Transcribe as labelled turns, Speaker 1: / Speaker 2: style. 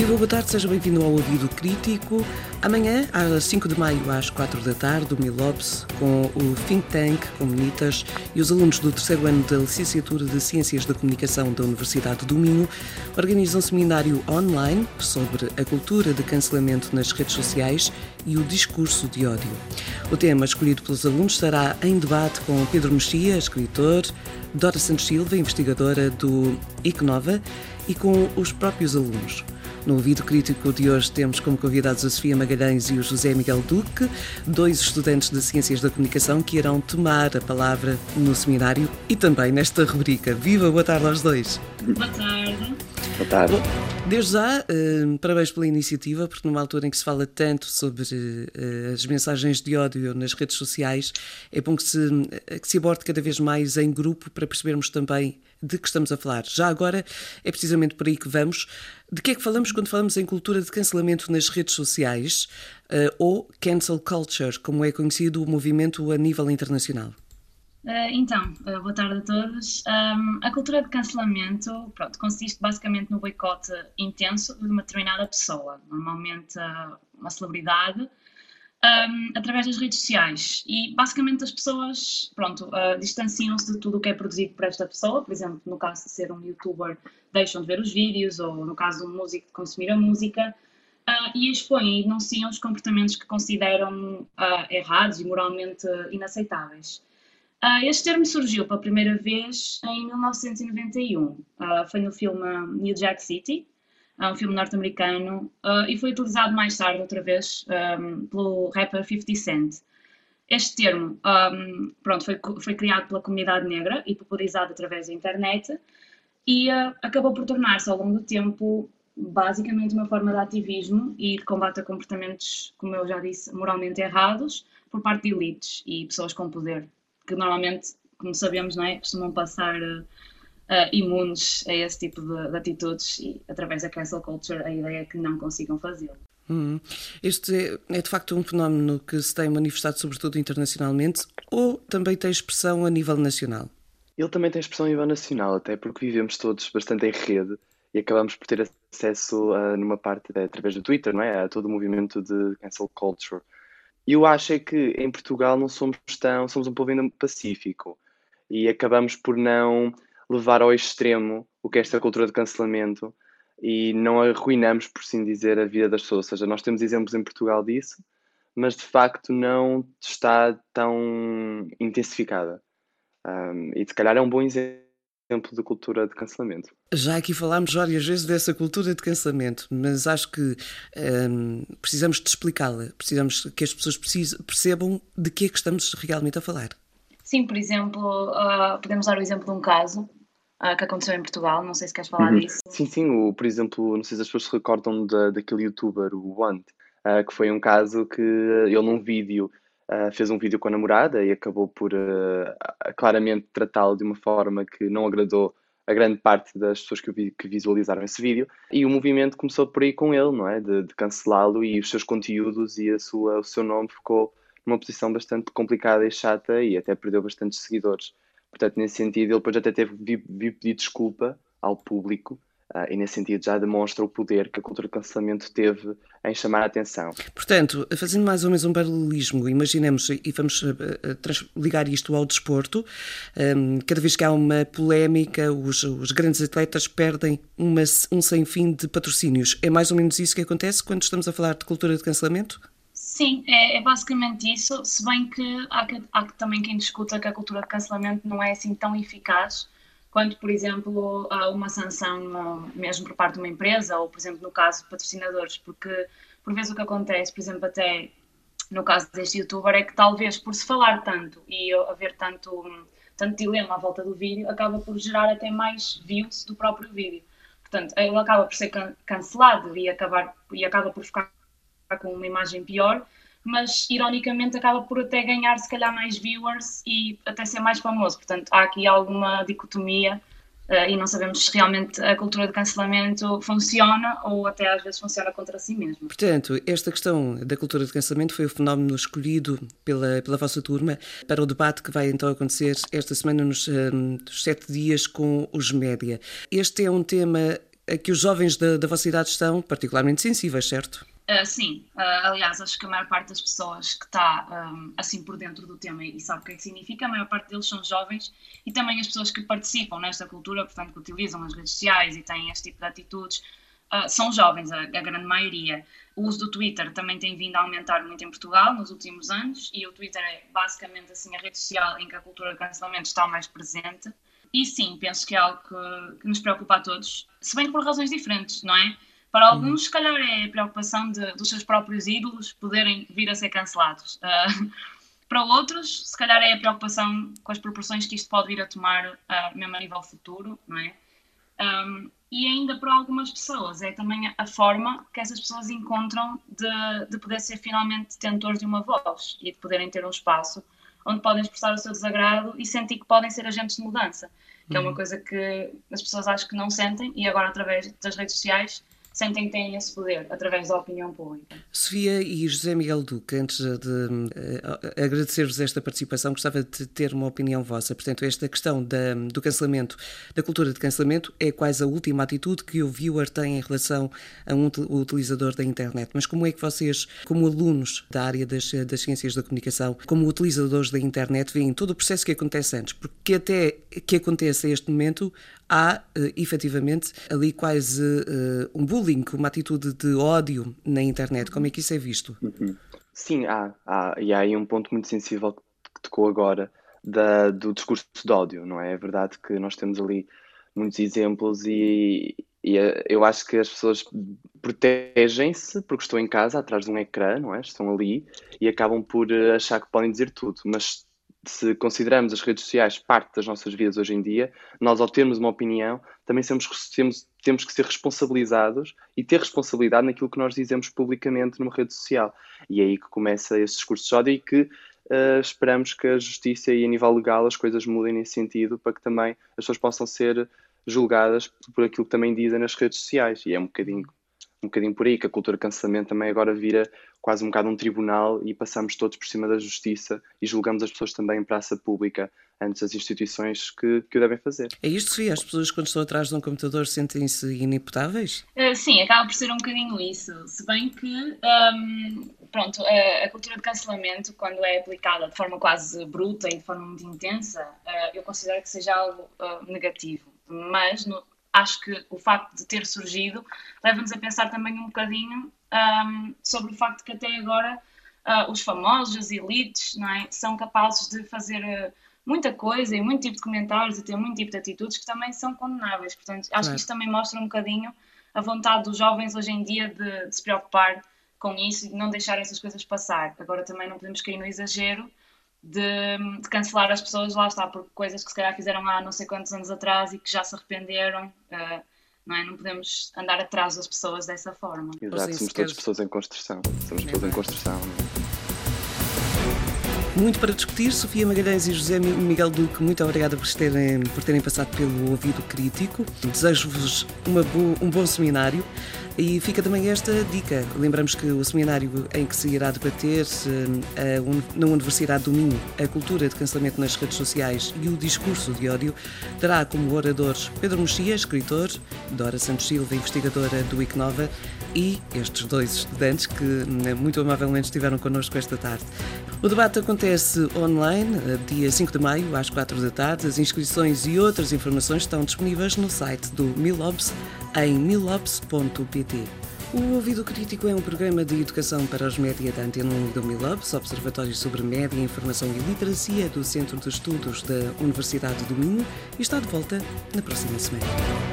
Speaker 1: Viva, boa tarde, seja bem-vindo ao Ouvido Crítico. Amanhã, às 5 de maio, às 4 da tarde, o Milopes, com o Think Tank Comunitas e os alunos do terceiro ano da Licenciatura de Ciências da Comunicação da Universidade do Minho, organizam um seminário online sobre a cultura de cancelamento nas redes sociais e o discurso de ódio. O tema escolhido pelos alunos estará em debate com Pedro Mexia, escritor, Dora Santos Silva, investigadora do ICNOVA, e com os próprios alunos. No ouvido crítico de hoje temos como convidados a Sofia Magalhães e o José Miguel Duque, dois estudantes de Ciências da Comunicação que irão tomar a palavra no seminário e também nesta rubrica. Viva, boa tarde aos dois.
Speaker 2: Boa tarde.
Speaker 3: Boa tarde.
Speaker 1: Desde já, uh, parabéns pela iniciativa, porque numa altura em que se fala tanto sobre uh, as mensagens de ódio nas redes sociais, é bom que se, que se aborde cada vez mais em grupo para percebermos também de que estamos a falar. Já agora, é precisamente por aí que vamos. De que é que falamos quando falamos em cultura de cancelamento nas redes sociais uh, ou cancel culture, como é conhecido o movimento a nível internacional?
Speaker 2: Uh, então, uh, boa tarde a todos. A cultura de cancelamento pronto, consiste basicamente no boicote intenso de uma determinada pessoa, normalmente uh, uma celebridade, através das redes sociais. E basicamente as pessoas, pronto, distanciam-se de tudo o que é produzido por esta pessoa. Por exemplo, no caso de ser um youtuber, deixam de ver os vídeos, ou no caso de um músico, de consumir a música. Uh, e expõem e denunciam os comportamentos que consideram uh, errados e moralmente inaceitáveis. Uh, este termo surgiu pela primeira vez em 1991. foi no filme New Jack City, é um filme norte-americano, e foi utilizado mais tarde, outra vez, pelo rapper 50 Cent. Este termo pronto, foi, foi criado pela comunidade negra e popularizado através da internet e acabou por tornar-se, ao longo do tempo, basicamente uma forma de ativismo e de combate a comportamentos, como eu já disse, moralmente errados por parte de elites e pessoas com poder, que normalmente, como sabemos, não é, costumam passar uh, imunes a esse tipo de, de, atitudes e através da cancel culture a ideia é que não consigam fazê-lo.
Speaker 1: Hum. Este é, é, de facto um fenómeno que se tem manifestado sobretudo internacionalmente ou também tem expressão a nível nacional?
Speaker 3: Ele também tem expressão a nível nacional, até porque vivemos todos bastante em rede e acabamos por ter acesso a, numa parte de, através do Twitter, não é? A todo o movimento de cancel culture. E eu acho é que em Portugal não somos tão, somos um povo ainda pacífico e acabamos por não levar ao extremo o que é esta cultura de cancelamento e não arruinamos, por assim dizer, a vida das pessoas. Ou seja, nós temos exemplos em Portugal disso, mas de facto não está tão intensificada. Um, e se calhar é um bom exemplo de cultura de cancelamento.
Speaker 1: Já aqui falámos várias vezes dessa cultura de cancelamento, mas acho que um, precisamos de explicá-la, precisamos que as pessoas percebam de que é que estamos realmente a falar.
Speaker 2: Sim, por exemplo, uh, podemos dar o exemplo de um caso uh, que aconteceu em Portugal. Não sei se queres falar uhum. disso.
Speaker 3: Sim, sim. O, por exemplo, não sei se as pessoas se recordam da, daquele youtuber, o Want, uh, que foi um caso que ele num vídeo uh, fez um vídeo com a namorada e acabou por claramente tratá-lo de uma forma que não agradou a grande parte das pessoas que, vi, que, visualizaram esse vídeo. E o movimento começou por aí com ele, não é? De, de cancelá-lo e os seus conteúdos e a sua, o seu nome ficou numa posição bastante complicada e chata e até perdeu bastantes seguidores. Portanto, nesse sentido, ele depois até teve de pedir desculpa ao público Uh, e nesse sentido já demonstra o poder que a cultura de cancelamento teve em chamar a atenção.
Speaker 1: Portanto, fazendo mais ou menos um paralelismo, imaginemos, e vamos uh, ligar isto ao desporto, um, cada vez que há uma polémica, os, os grandes atletas perdem uma, um sem fim de patrocínios. É mais ou menos isso que acontece quando estamos a falar de cultura de cancelamento?
Speaker 2: Sim, é, é, basicamente isso, se bem que há, que há também quem discuta que a cultura de cancelamento não é assim tão eficaz quanto, por exemplo, uma sanção mesmo por parte de uma empresa ou, por exemplo, no caso de patrocinadores, porque por vezes o que acontece, por exemplo, até no caso deste youtuber, é que talvez por se falar tanto e haver tanto, tanto dilema à volta do vídeo, acaba por gerar até mais views do próprio vídeo. Portanto, ele acaba por ser cancelado e, acabar, e acaba por ficar com uma imagem pior, mas ironicamente acaba por até ganhar se calhar mais viewers e até ser mais famoso. Portanto, há aqui alguma dicotomia uh, e não sabemos se realmente a cultura de cancelamento funciona ou até às vezes funciona contra si mesmo.
Speaker 1: Portanto, esta questão da cultura de cancelamento foi o fenómeno escolhido pela, pela vossa turma para o debate que vai então acontecer esta semana nos, uh, nos sete dias com os média. Este é um tema a que os jovens da, da vossa idade estão particularmente sensíveis, certo?
Speaker 2: Uh, sim, uh, aliás, acho que a maior parte das pessoas que está um, assim por dentro do tema e sabe o que é que significa, a maior parte deles são jovens e também as pessoas que participam nesta cultura, portanto, que utilizam as redes sociais e têm este tipo de atitudes, uh, são jovens, a, a, grande maioria. O uso do Twitter também tem vindo a aumentar muito em Portugal nos últimos anos e o Twitter é basicamente assim a rede social em que a cultura de cancelamento está mais presente. E sim, penso que é algo que, que nos preocupa a todos, se bem que por razões diferentes, não é? Para uhum. alguns, se calhar, é a preocupação de, dos seus próprios ídolos poderem vir a ser cancelados. Uh, para outros, se calhar, é a preocupação com as proporções que isto pode vir a tomar, uh, mesmo a nível futuro, não é? Um, e ainda para algumas pessoas é também a forma que essas pessoas encontram de, de poder ser finalmente detentores de uma voz e de poderem ter um espaço onde podem expressar o seu desagrado e sentir que podem ser agentes de mudança, que uhum. é uma uhum. coisa que as pessoas acho que não sentem e agora através das redes sociais sentem que têm esse poder através da opinião pública.
Speaker 1: Sofia e José Miguel Duque, antes de uh, agradecer-vos esta participação, gostava de ter uma opinião vossa. Portanto, esta questão da, do cancelamento, da cultura de cancelamento, é quase a última atitude que o viewer tem em relação a um utilizador da internet. Mas como é que vocês, como alunos da área das, das ciências da comunicação, como utilizadores da internet, veem todo o processo que acontece antes? Porque até que aconteça este momento, há uh, efetivamente ali quase uh, um bullying, uma atitude de ódio na internet. Como é que isso é visto?
Speaker 3: Uhum. Sim, há, há. E há aí um ponto muito sensível que tocou agora da, do discurso de ódio, não é? É verdade que nós temos ali muitos exemplos e, e eh, eu acho que as pessoas protegem-se porque estão em casa atrás de um ecrã, não é? Estão ali e acabam por achar que podem dizer tudo, mas se consideramos as redes sociais parte das nossas vidas hoje em dia, nós, ao termos uma opinião, também temos, temos, temos que ser responsabilizados e ter responsabilidade naquilo que nós dizemos publicamente numa rede social. E é aí que começa esse discurso de ódio e que uh, esperamos que a justiça e a nível legal as coisas mudem nesse sentido para que também as pessoas possam ser julgadas por aquilo que também dizem nas redes sociais. E é um bocadinho um bocadinho por aí, que a cultura de cancelamento também agora vira quase um bocado um tribunal e passamos todos por cima da justiça e julgamos as pessoas também em praça pública antes das instituições que, que o devem fazer.
Speaker 1: É isto, Sofia? As pessoas quando estão atrás de um computador sentem-se inimputáveis?
Speaker 2: Uh, sim, acaba por ser um bocadinho isso. Se bem que, um, pronto, a, a, cultura de cancelamento, quando é aplicada de forma quase bruta e de forma muito intensa, uh, eu considero que seja algo uh, negativo. Mas, no, acho que o facto de ter surgido leva-nos a pensar também um bocadinho um, sobre o facto que até agora uh, os famosos, as elites, é, são capazes de fazer uh, muita coisa e muito tipo de comentários e ter muito tipo de atitudes que também são condenáveis. Portanto, acho claro. que isto também mostra um bocadinho a vontade dos jovens hoje em dia de, de se preocupar com isso e de não deixar essas coisas passar. Agora também não podemos cair no exagero de, de, cancelar as pessoas, lá está, por coisas que se calhar fizeram há não sei quantos anos atrás e que já se arrependeram. Uh, não, é? não podemos andar atrás das pessoas dessa forma.
Speaker 3: Exato, somos todas pessoas em construção. Somos pessoas em construção.
Speaker 1: Muito para discutir, Sofia Magalhães e José Miguel Duque, muito obrigada por terem, por terem passado pelo ouvido crítico. Desejo-vos um bom seminário. E fica também esta dica. Lembramos que o seminário em que se irá debater eh, na Universidade do Minho a cultura de cancelamento nas redes sociais e o discurso de ódio terá como oradores Pedro Mexia, escritor, Dora Santos Silva, investigadora do ICNOVA, e estes dois estudantes que né, muito amavelmente estiveram connosco esta tarde. O debate acontece online, eh, dia 5 de maio, às 4 da tarde. As inscrições e outras informações estão disponíveis no site do Milobs em milobs.pt. O Ouvido Crítico é um programa de educação para os média da Antena 1 e do Milobs, Observatório sobre Média, Informação e Literacia do Centro de Estudos da Universidade do Minho, e está de volta na próxima semana.